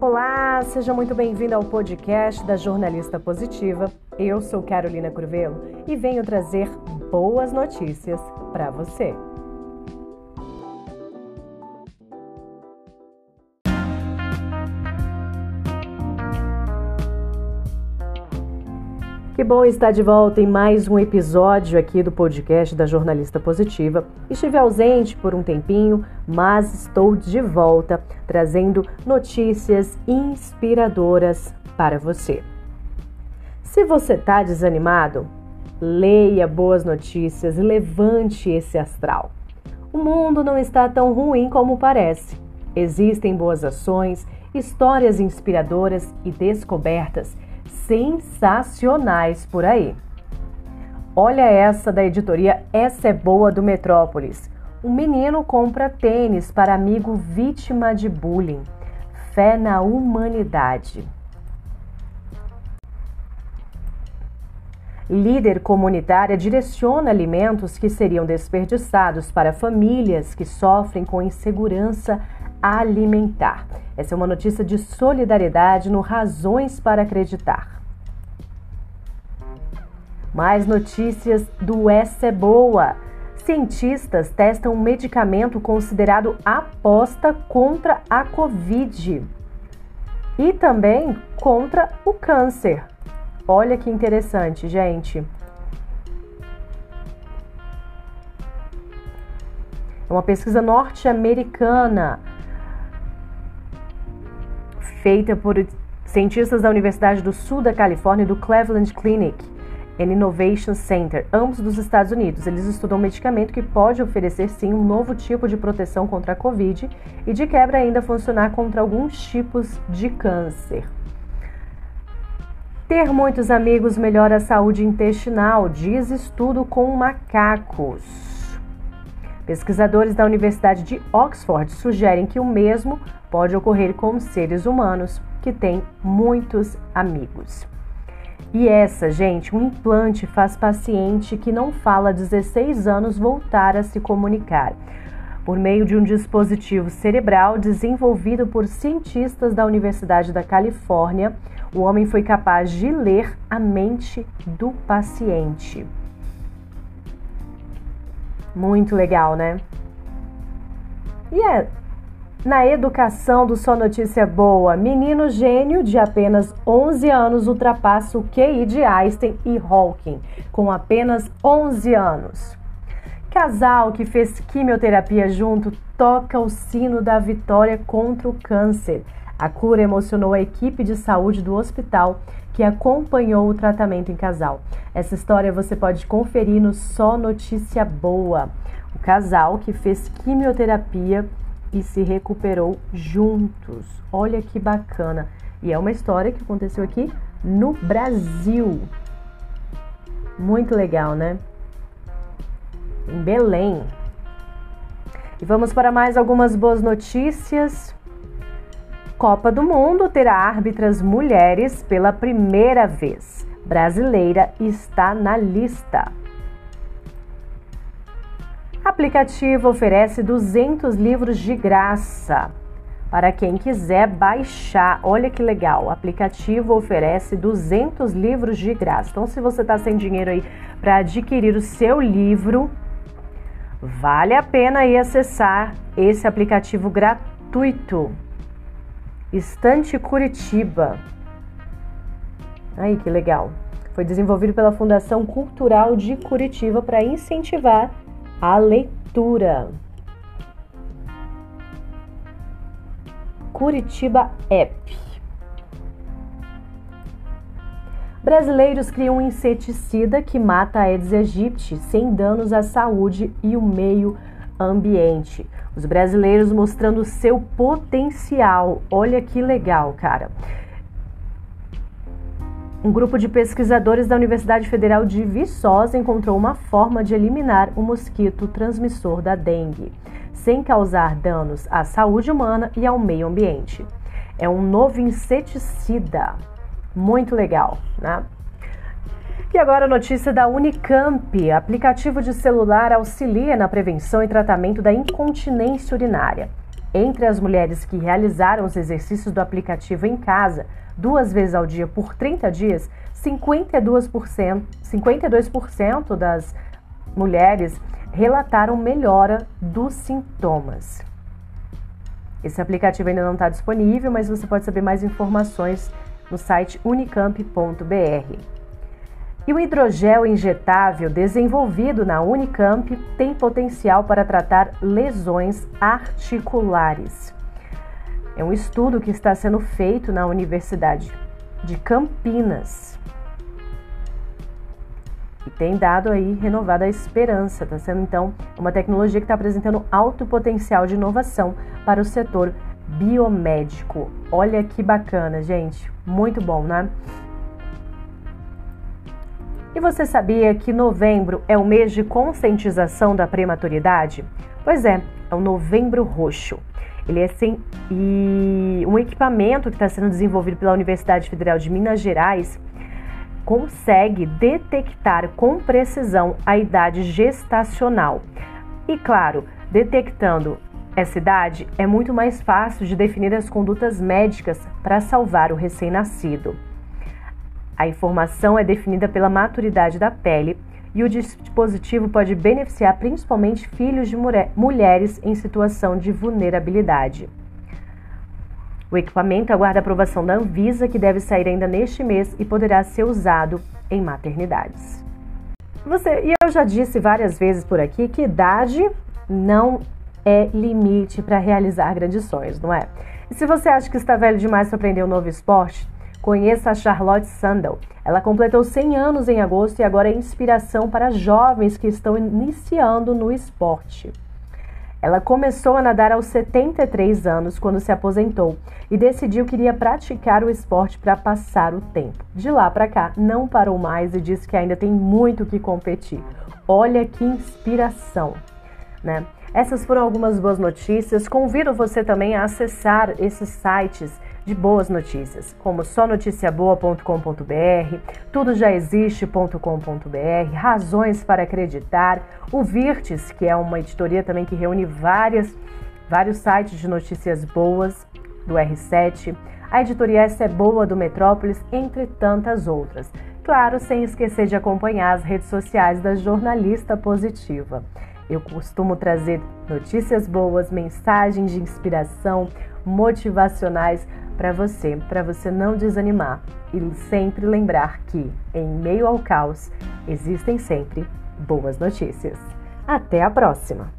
Olá, seja muito bem-vindo ao podcast da Jornalista Positiva. Eu sou Carolina Curvelo e venho trazer boas notícias para você. Que bom estar de volta em mais um episódio aqui do podcast da Jornalista Positiva. Estive ausente por um tempinho, mas estou de volta trazendo notícias inspiradoras para você. Se você está desanimado, leia boas notícias levante esse astral. O mundo não está tão ruim como parece. Existem boas ações, histórias inspiradoras e descobertas sensacionais por aí. Olha essa da editoria Essa é Boa do Metrópolis. Um menino compra tênis para amigo vítima de bullying. Fé na humanidade. Líder comunitária direciona alimentos que seriam desperdiçados para famílias que sofrem com insegurança alimentar. Essa é uma notícia de solidariedade no Razões para Acreditar. Mais notícias do Essa é Boa. Cientistas testam um medicamento considerado aposta contra a Covid e também contra o câncer. Olha que interessante, gente. É uma pesquisa norte-americana feita por cientistas da Universidade do Sul da Califórnia e do Cleveland Clinic and Innovation Center, ambos dos Estados Unidos. Eles estudam um medicamento que pode oferecer sim um novo tipo de proteção contra a Covid e de quebra ainda funcionar contra alguns tipos de câncer. Ter muitos amigos melhora a saúde intestinal, diz estudo com macacos. Pesquisadores da Universidade de Oxford sugerem que o mesmo pode ocorrer com seres humanos que têm muitos amigos. E essa, gente, um implante faz paciente que não fala há 16 anos voltar a se comunicar. Por meio de um dispositivo cerebral desenvolvido por cientistas da Universidade da Califórnia, o homem foi capaz de ler a mente do paciente. Muito legal, né? E é na educação do Só Notícia Boa, menino gênio de apenas 11 anos ultrapassa o QI de Einstein e Hawking, com apenas 11 anos. Casal que fez quimioterapia junto toca o sino da vitória contra o câncer. A cura emocionou a equipe de saúde do hospital que acompanhou o tratamento em casal. Essa história você pode conferir no Só Notícia Boa. O casal que fez quimioterapia e se recuperou juntos. Olha que bacana. E é uma história que aconteceu aqui no Brasil. Muito legal, né? Em Belém. E vamos para mais algumas boas notícias. Copa do Mundo terá árbitras mulheres pela primeira vez. Brasileira está na lista aplicativo oferece 200 livros de graça para quem quiser baixar. Olha que legal, o aplicativo oferece 200 livros de graça. Então, se você está sem dinheiro aí para adquirir o seu livro, vale a pena aí acessar esse aplicativo gratuito. Estante Curitiba. Aí que legal. Foi desenvolvido pela Fundação Cultural de Curitiba para incentivar a leitura. Curitiba App. Brasileiros criam um inseticida que mata a Aedes aegypti sem danos à saúde e o meio ambiente. Os brasileiros mostrando seu potencial. Olha que legal, cara. Um grupo de pesquisadores da Universidade Federal de Viçosa encontrou uma forma de eliminar o mosquito transmissor da dengue, sem causar danos à saúde humana e ao meio ambiente. É um novo inseticida. Muito legal, né? E agora a notícia da Unicamp. Aplicativo de celular auxilia na prevenção e tratamento da incontinência urinária. Entre as mulheres que realizaram os exercícios do aplicativo em casa duas vezes ao dia por 30 dias, 52%, 52% das mulheres relataram melhora dos sintomas. Esse aplicativo ainda não está disponível, mas você pode saber mais informações no site unicamp.br. E o hidrogel injetável desenvolvido na Unicamp tem potencial para tratar lesões articulares. É um estudo que está sendo feito na Universidade de Campinas. E tem dado aí renovada a esperança. Está sendo então uma tecnologia que está apresentando alto potencial de inovação para o setor biomédico. Olha que bacana, gente. Muito bom, né? E você sabia que novembro é o mês de conscientização da prematuridade? Pois é, é o Novembro Roxo. Ele é sem, e um equipamento que está sendo desenvolvido pela Universidade Federal de Minas Gerais consegue detectar com precisão a idade gestacional. E claro, detectando essa idade é muito mais fácil de definir as condutas médicas para salvar o recém-nascido. A informação é definida pela maturidade da pele e o dispositivo pode beneficiar principalmente filhos de mulheres em situação de vulnerabilidade. O equipamento aguarda aprovação da Anvisa, que deve sair ainda neste mês e poderá ser usado em maternidades. Você, e eu já disse várias vezes por aqui que idade não é limite para realizar grandes sonhos, não é? E se você acha que está velho demais para aprender um novo esporte, Conheça a Charlotte Sandel. Ela completou 100 anos em agosto e agora é inspiração para jovens que estão iniciando no esporte. Ela começou a nadar aos 73 anos quando se aposentou e decidiu que iria praticar o esporte para passar o tempo. De lá para cá, não parou mais e disse que ainda tem muito que competir. Olha que inspiração, né? Essas foram algumas boas notícias. Convido você também a acessar esses sites de boas notícias, como sonoticiaboa.com.br, tudojaexiste.com.br, Razões para Acreditar, o Virtes, que é uma editoria também que reúne várias, vários sites de notícias boas do R7, a editoria Essa é Boa do Metrópolis, entre tantas outras. Claro, sem esquecer de acompanhar as redes sociais da Jornalista Positiva. Eu costumo trazer notícias boas, mensagens de inspiração, motivacionais para você, para você não desanimar e sempre lembrar que, em meio ao caos, existem sempre boas notícias. Até a próxima!